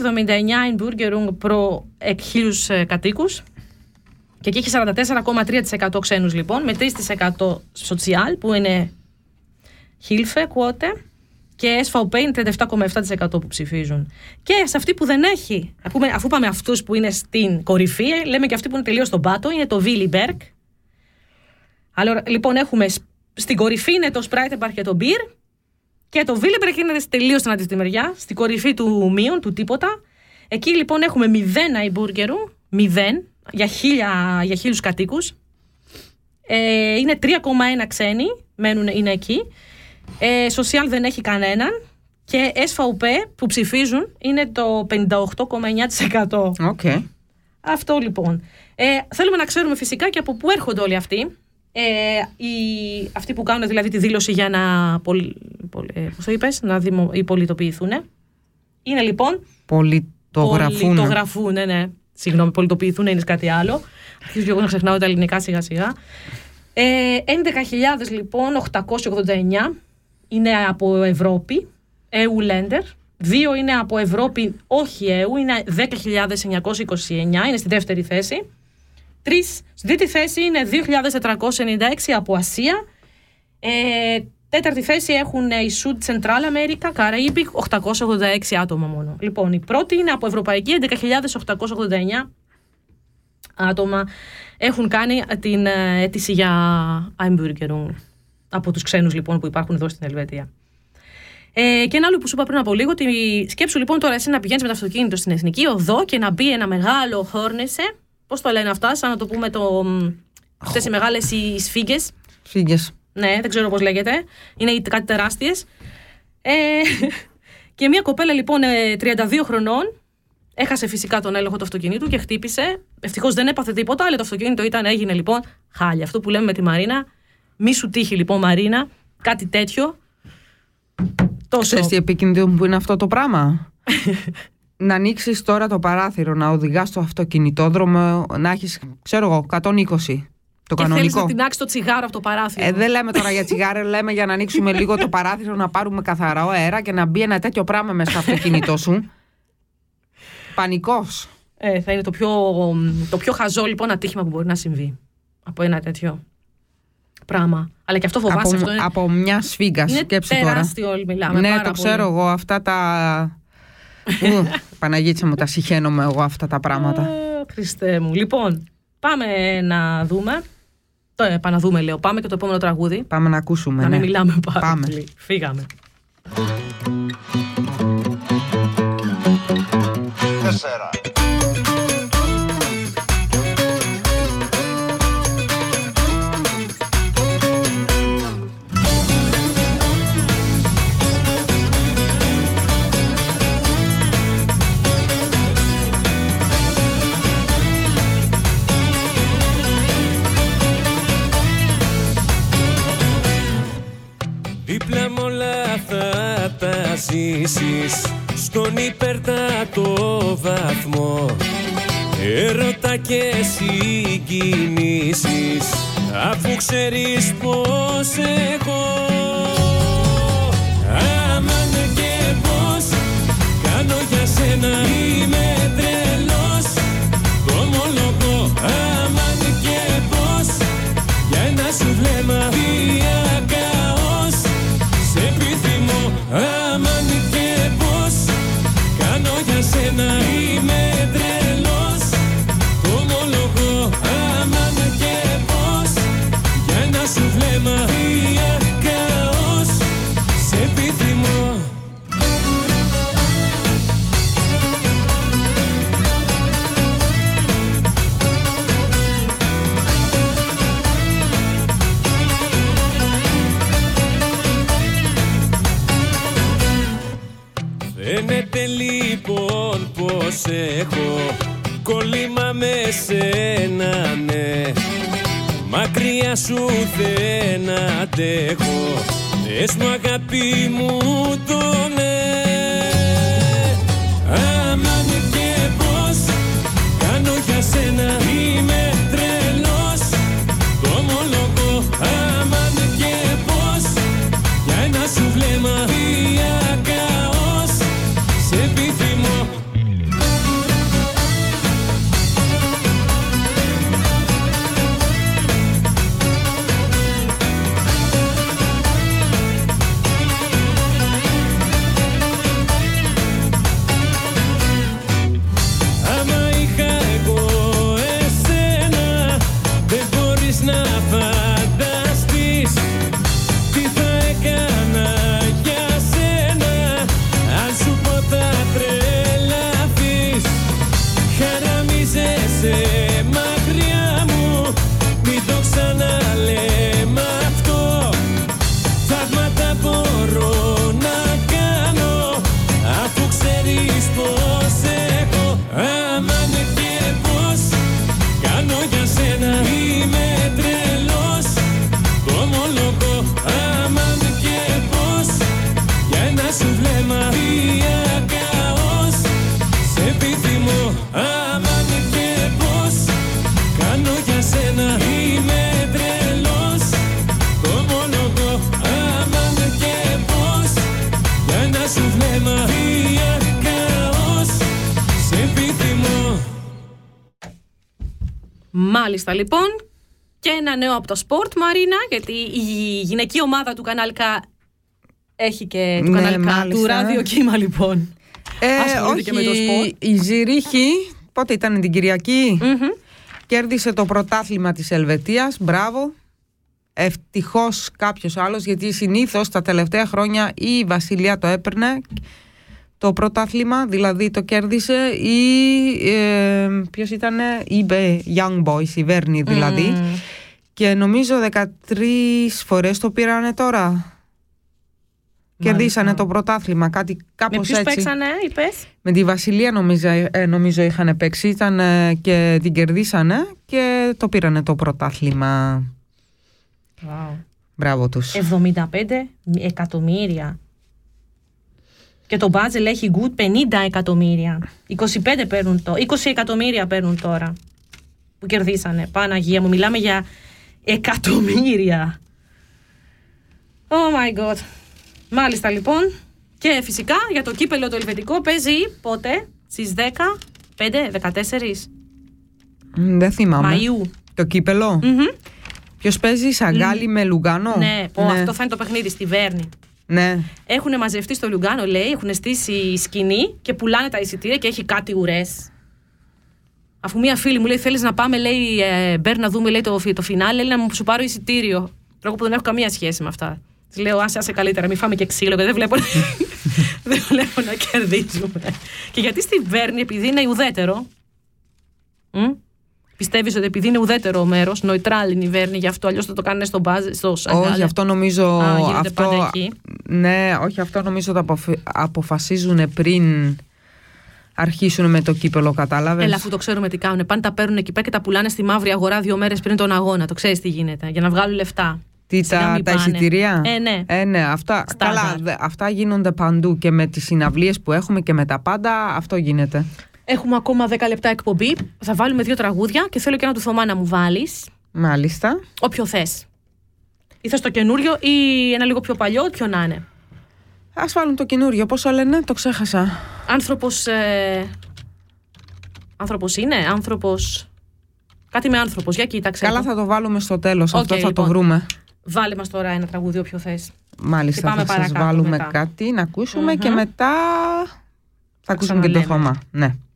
79 Burgerung προ εκ χίλιους ε, κατοίκους. Και εκεί έχει 44,3% ξένους λοιπόν, με 3% social που είναι Hilfe, quote, και SVP είναι 37,7% που ψηφίζουν. Και σε αυτή που δεν έχει, αφού πάμε αυτούς που είναι στην κορυφή, λέμε και αυτοί που είναι τελείως στον πάτο, είναι το Willy Berg. Αλλά, λοιπόν, έχουμε στην κορυφή είναι το Spreitenbach και το Beer και το Βίλεμπεργκ είναι τελείως στην αντίθετη μεριά, στην κορυφή του μείον, του τίποτα. Εκεί λοιπόν έχουμε 0 αϊμπούργερου, 0 για, χίλια, για χίλιους κατοίκους. Ε, είναι 3,1 ξένοι, μένουν, είναι εκεί. Ε, social δεν έχει κανέναν. Και SVP που ψηφίζουν είναι το 58,9%. Okay. Αυτό λοιπόν. Ε, θέλουμε να ξέρουμε φυσικά και από πού έρχονται όλοι αυτοί. Ε, οι, αυτοί που κάνουν δηλαδή τη δήλωση για να, πολ, πολ, ε, πώς το είπες, να δημο, πολιτοποιηθούν. Είναι λοιπόν... Πολιτογραφούν. Πολιτογραφούν, ναι, ναι. Συγγνώμη, πολιτοποιηθούν είναι κάτι άλλο. Αρχίζω και εγώ να ξεχνάω τα ελληνικά σιγά σιγά. Ε, 11.000 λοιπόν, 889 είναι από Ευρώπη, EU Länder. Δύο είναι από Ευρώπη, όχι EU, είναι 10.929, είναι στη δεύτερη θέση. Τρεις. Στη τρίτη θέση είναι 2.496 από Ασία. Ε, τέταρτη θέση έχουν η Sud Central America, Καραΐμπη, 886 άτομα μόνο. Λοιπόν, η πρώτη είναι από Ευρωπαϊκή, 11.889 άτομα έχουν κάνει την ε, αίτηση για Einbürgerung από τους ξένους λοιπόν που υπάρχουν εδώ στην Ελβετία. Ε, και ένα άλλο που σου είπα πριν από λίγο, ότι σκέψου λοιπόν τώρα εσύ να πηγαίνεις με το αυτοκίνητο στην Εθνική Οδό και να μπει ένα μεγάλο χόρνεσε Πώς το λένε αυτά, σαν να το πούμε το. Αυτές οι μεγάλες οι σφίγγες. Σφίγγες. Ναι, δεν ξέρω πώς λέγεται. Είναι κάτι τεράστιες. Ε, και μια κοπέλα λοιπόν 32 ε, χρονών έχασε φυσικά τον έλεγχο του αυτοκινήτου και χτύπησε. Ευτυχώς δεν έπαθε τίποτα, αλλά το αυτοκίνητο ήταν, έγινε λοιπόν χάλια. Αυτό που λέμε με τη Μαρίνα. Μη σου τύχει λοιπόν Μαρίνα, κάτι τέτοιο. Τόσο. Ξέρεις τι επικίνδυνο που είναι αυτό το πράγμα; να ανοίξεις τώρα το παράθυρο, να οδηγάς στο αυτοκινητόδρομο, να έχεις, ξέρω εγώ, 120. Το και κανονικό. Θέλεις να τεινάξεις το τσιγάρο από το παράθυρο. Ε, δεν λέμε τώρα για τσιγάρο, λέμε για να ανοίξουμε λίγο το παράθυρο, να πάρουμε καθαρό αέρα και να μπει ένα τέτοιο πράγμα μέσα στο αυτοκίνητό σου. Πανικός. Ε, θα είναι το πιο, το πιο χαζό λοιπόν ατύχημα που μπορεί να συμβεί από ένα τέτοιο πράγμα. Αλλά και αυτό φοβάσαι. Από, αυτό είναι... από μια σφίγγα. Σκέψε τώρα. Τεράστιο, μιλάμε. Ναι, το ξέρω εγώ. Αυτά τα Παναγίτσα μου, τα συχαίνομαι εγώ αυτά τα πράγματα. Χριστέ μου. Λοιπόν, πάμε να δούμε. Το επαναδούμε, λέω. Πάμε και το επόμενο τραγούδι. Πάμε να ακούσουμε. Να μην ναι. μιλάμε πάρα Πάμε. πολύ. Φύγαμε. Τέσσερα. Ζήσεις Στον υπερτάτο βαθμό. Έρωτα και συγκινήσεις Αφού ξέρεις πως εγώ. Άμαν και πως Κάνω για σένα είμαι τρελός. Το ομολογώ σου δεν αντέχω. Πες μου αγάπη μου το ναι Μάλιστα λοιπόν. Και ένα νέο από το σπορτ, Μαρίνα, γιατί η γυναική ομάδα του Κανάλκα έχει και του Ναι, Κανάλκα μάλιστα. του ραδιοκύμα λοιπόν. Ε, Ασχολείται όχι, και με το σπορ. η Ζηρίχη, πότε ήταν την κυριακη κέρδισε το πρωτάθλημα της Ελβετίας, μπράβο. Ευτυχώς κάποιος άλλος, γιατί συνήθως τα τελευταία χρόνια η Βασιλεία το έπαιρνε το πρωτάθλημα, δηλαδή το κέρδισε η, ε, ποιος ήτανε, η Be- Young Boys, η Βέρνη δηλαδή. Και νομίζω 13 φορές το πήρανε τώρα. Κερδίσανε το πρωτάθλημα, κάτι Με κάπως ποιους έτσι. παίξανε, είπες; Με τη Βασιλεία νομίζω, ε, νομίζω είχαν παίξει, ήταν ε, και την κερδίσανε και το πήρανε το πρωτάθλημα. Μπράβο τους. 75 εκατομμύρια. Και το Μπάζελ έχει good 50 εκατομμύρια. 25 παίρνουν το, 20 εκατομμύρια παίρνουν τώρα. Που κερδίσανε. Παναγία μου, μιλάμε για εκατομμύρια. Oh my god. Μάλιστα λοιπόν. Και φυσικά για το κύπελο το ελβετικό παίζει πότε, στις 10, 5, 14 Μ, Δεν θυμάμαι. Μαΐου. Το κύπελο; Ποιος παίζει, Σαγκάλι με Λουγκάνο; Ναι, πω, αυτό θα είναι το παιχνίδι στη Βέρνη. Ναι. Έχουν μαζευτεί στο Λουγκάνο, λέει, έχουν στήσει σκηνή και πουλάνε τα εισιτήρια και έχει κάτι ουρές. Αφού μία φίλη μου λέει: Θέλεις να πάμε, λέει, ε, Μπέρ να δούμε λέει, το, φι- το φινάλε, λέει να μου σου πάρω εισιτήριο. Τρόπο που δεν έχω καμία σχέση με αυτά. Της λέω: Άσε, άσε καλύτερα, μην φάμε και ξύλο, και δεν βλέπω, δεν βλέπω να κερδίζουμε. Και γιατί στη Βέρνη, επειδή είναι ουδέτερο. Πιστεύεις ότι επειδή είναι ουδέτερο μέρος, νοητράλ είναι η Βέρνη, γι' αυτό αλλιώς θα το κάνουν στο μπάζ, στο Σαγκάλε. Όχι, αυτό νομίζω. Α, γίνεται αυτό, πάντα εκεί. Ναι, όχι, αυτό νομίζω το αποφ- αποφασίζουν πριν αρχίσουν με το κύπελο, κατάλαβες; Έλα, αφού το ξέρουμε τι κάνουν. Πάνε τα παίρνουν εκεί πέρα και τα πουλάνε στη μαύρη αγορά δύο μέρες πριν τον αγώνα. Το ξέρεις τι γίνεται. Για να βγάλουν λεφτά. Τι, Σιγά τα, μην τα πάνε. εισιτηρία. Ε, ναι. Ε, ναι, αυτά, Στάνταρ. καλά, δε- αυτά γίνονται παντού και με τις συναυλίες που έχουμε και με τα πάντα, αυτό γίνεται. Έχουμε ακόμα 10 λεπτά εκπομπή. Θα βάλουμε δύο τραγούδια και θέλω και ένα του Θωμά να μου βάλεις. Μάλιστα. Όποιο θες. Ή θες το καινούριο ή ένα λίγο πιο παλιό, ποιο να είναι. Ας βάλουν το καινούριο, πόσο λένε, το ξέχασα. Άνθρωπος. Ε... Άνθρωπος είναι, άνθρωπος. Κάτι με άνθρωπος. Για κοίταξε. Καλά το. θα το βάλουμε στο τέλος, Οκ, αυτό θα το λοιπόν. βρούμε. Βάλε μας τώρα ένα τραγούδι, όποιο θες. Μάλιστα, Και πάμε θα σας παρακάτω βάλουμε μετά. κάτι να ακούσουμε και Μμμ. μετά θα ακούσουμε και το ξαναλέμε. Θωμά. Ναι.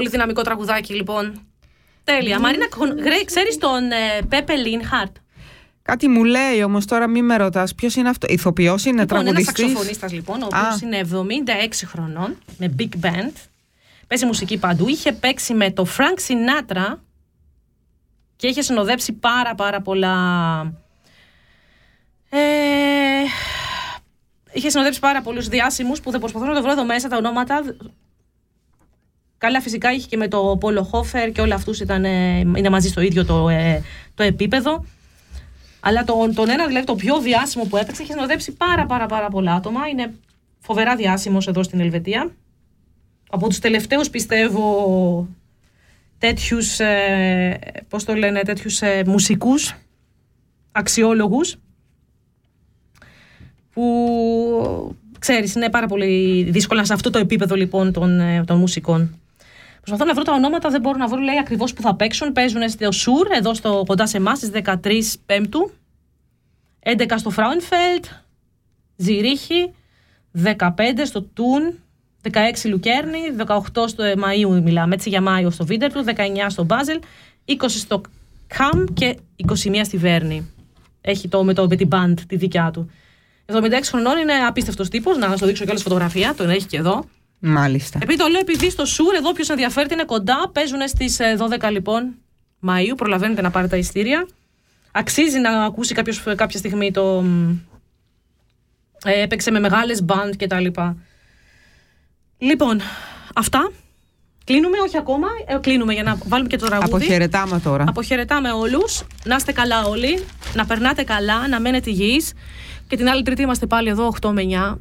Πολύ δυναμικό τραγουδάκι, λοιπόν. Τέλεια. Μαρίνα Γκρέι, ξέρεις τον ε, Πέπε Λίνχαρτ; Κάτι μου λέει όμως τώρα, μη με ρωτάς ποιος είναι αυτό. Ηθοποιός είναι, Λοιπόν, ένας τραγουδιστής; σαξοφωνίστα, λοιπόν, ο οποίος Α. είναι 76 χρονών, με big band. Παίζει μουσική παντού. Είχε παίξει με το Frank Sinatra και είχε συνοδέψει πάρα πάρα πολλά. Ε, είχε συνοδέψει πάρα πολλούς διάσημους που δεν προσπαθώ να το βρω εδώ μέσα τα ονόματα. Καλά, φυσικά είχε και με το Πόλο Χόφερ και όλα αυτούς είναι μαζί στο ίδιο το, ε, το επίπεδο. Αλλά τον, τον ένα, δηλαδή το πιο διάσημο που έπαιξε, είχε συνοδέψει πάρα πάρα πάρα πολλά άτομα. Είναι φοβερά διάσημος εδώ στην Ελβετία. Από τους τελευταίους πιστεύω τέτοιους, ε, πώς το λένε, τέτοιους ε, μουσικούς αξιόλογους που ξέρεις είναι πάρα πολύ δύσκολα σε αυτό το επίπεδο λοιπόν των, ε, των μουσικών. Προσπαθώ να βρω τα ονόματα, δεν μπορώ να βρω λέει ακριβώς που θα παίξουν. Παίζουν στο Σουρ, εδώ στο, κοντά σε εμάς, στις 13 Πέμπτου. 11 στο Φράουνφελτ, Ζηρίχη, 15 στο Τούν, 16 Λουκέρνη, 18 στο ε, Μαΐου μιλάμε, έτσι για Μάιο στο Βίντερτου, 19 στο Μπάζελ, 20 στο Καμ και 21 στη Βέρνη. Έχει το με, το, με την band τη δικιά του. 76 χρονών είναι απίστευτος τύπος. Να σας το δείξω κιόλα φωτογραφία, τον έχει και εδώ. Μάλιστα. Επειδή το λέω, επειδή στο Σουρ, εδώ ποιο ενδιαφέρεται είναι κοντά. Παίζουν στις 12 λοιπόν Μαΐου. Προλαβαίνετε να πάρετε τα ειστήρια. Αξίζει να ακούσει κάποιος, κάποια στιγμή το. μ, Ε, έπαιξε με μεγάλες μπαντ και τα λοιπά. Λοιπόν, αυτά. Κλείνουμε, όχι ακόμα. Ε, κλείνουμε για να βάλουμε και το τραγούδι. Αποχαιρετάμε τώρα. Αποχαιρετάμε όλους. Να είστε καλά όλοι. Να περνάτε καλά, να μένετε υγιείς. Και την άλλη Τρίτη είμαστε πάλι εδώ 8 με 9.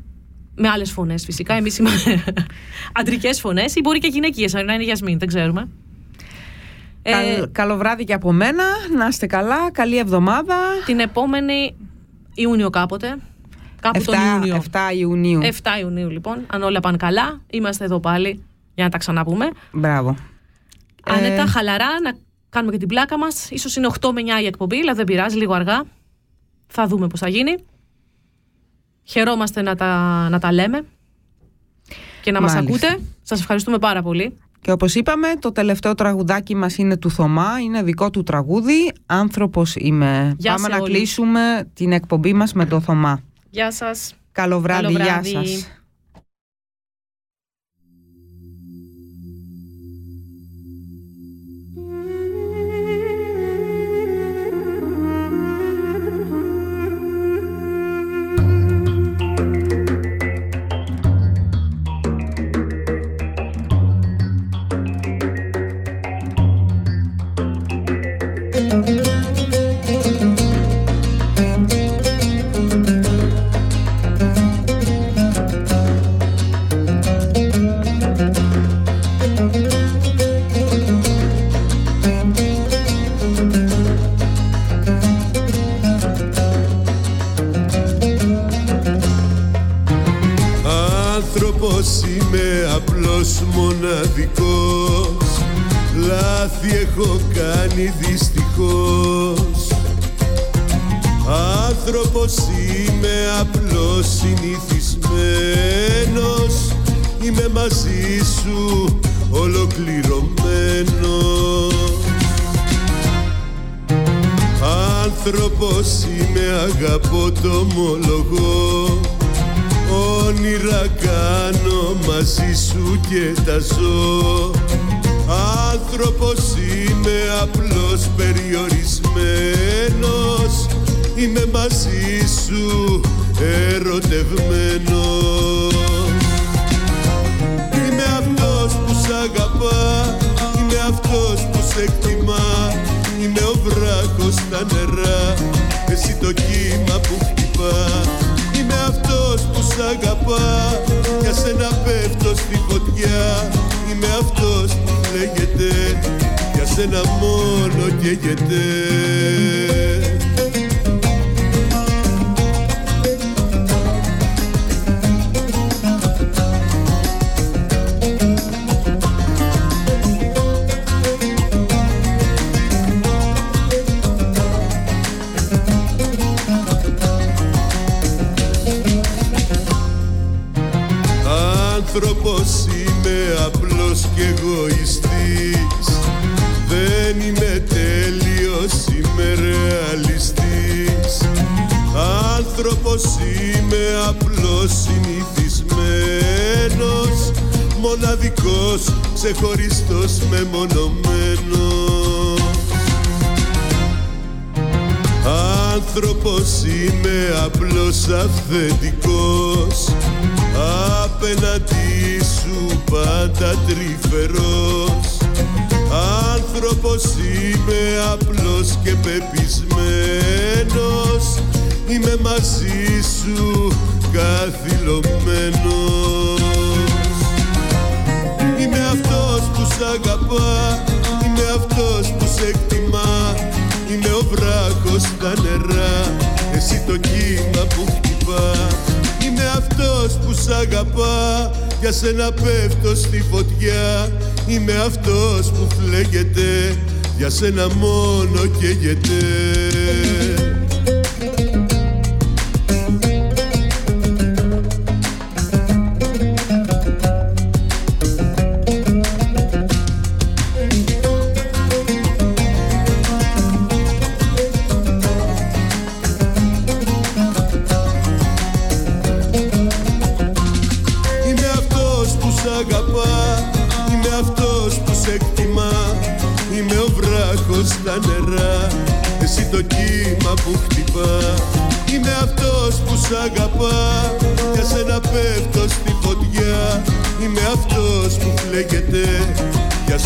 Με άλλες φωνές φυσικά. Εμείς είμαστε αντρικές φωνές ή μπορεί και γυναικείες, αν είναι η Γιασμίν, δεν ξέρουμε. Ε, Καλ- καλό βράδυ και από μένα. Να είστε καλά. Καλή εβδομάδα. την επόμενη Ιούνιο κάποτε. Κάπου τον 7, Ιούνιο. 7 Ιουνίου. 7 Ιουνίου λοιπόν. Αν όλα πάνε καλά, είμαστε εδώ πάλι για να τα ξαναπούμε. Μπράβο. Άνετα, Ε, χαλαρά, να κάνουμε και την πλάκα μας. σω είναι 8 με 9 η εκπομπή, αλλά δεν πειράζει, λίγο αργά. Θα δούμε πώς θα γίνει. Χαιρόμαστε να τα, να τα λέμε και να μας Μάλιστα. ακούτε. Σας ευχαριστούμε πάρα πολύ. Και όπως είπαμε, το τελευταίο τραγουδάκι μας είναι του Θωμά, είναι δικό του τραγούδι, «Άνθρωπος είμαι». Γεια Πάμε σε να όλους. κλείσουμε την εκπομπή μας με το Θωμά. Γεια σας. Καλό βράδυ, Καλό γεια βράδυ. σας. Είμαι απλώς μοναδικός. Λάθη έχω κάνει δυστυχώς. Άνθρωπος είμαι απλώς συνηθισμένος. Είμαι μαζί σου ολοκληρωμένος. Άνθρωπος είμαι αγαπώ το ομολογώ Όνειρα κάνω μαζί σου και τα ζω. Άνθρωπος είμαι απλώς περιορισμένος. Είμαι μαζί σου ερωτευμένος. Είμαι αυτός που σ' αγαπά Είμαι αυτός που σε εκτιμά. Είμαι ο βράχος στα νερά Εσύ το κύμα που χτυπάς Είμαι αυτός που σ' αγαπά. Για σένα πέφτω στη φωτιά. Είμαι αυτός που λέγεται. Για σένα μόνο καίγεται ξεχωριστός, μεμονωμένος. Άνθρωπος είμαι απλώς αυθεντικός. Απέναντί σου πάντα τρυφερός. Άνθρωπος είμαι απλώς και πεπισμένος. Είμαι μαζί σου καθυλωμένος. Είμαι αυτός που σ' αγαπά. Είμαι αυτός που σε εκτιμά. Είμαι ο βράχος στα νερά. Εσύ το κύμα που χτυπά. Είμαι αυτός που σ' αγαπά. Για σένα πέφτω στη φωτιά. Είμαι αυτός που φλέγεται. Για σένα μόνο καίγεται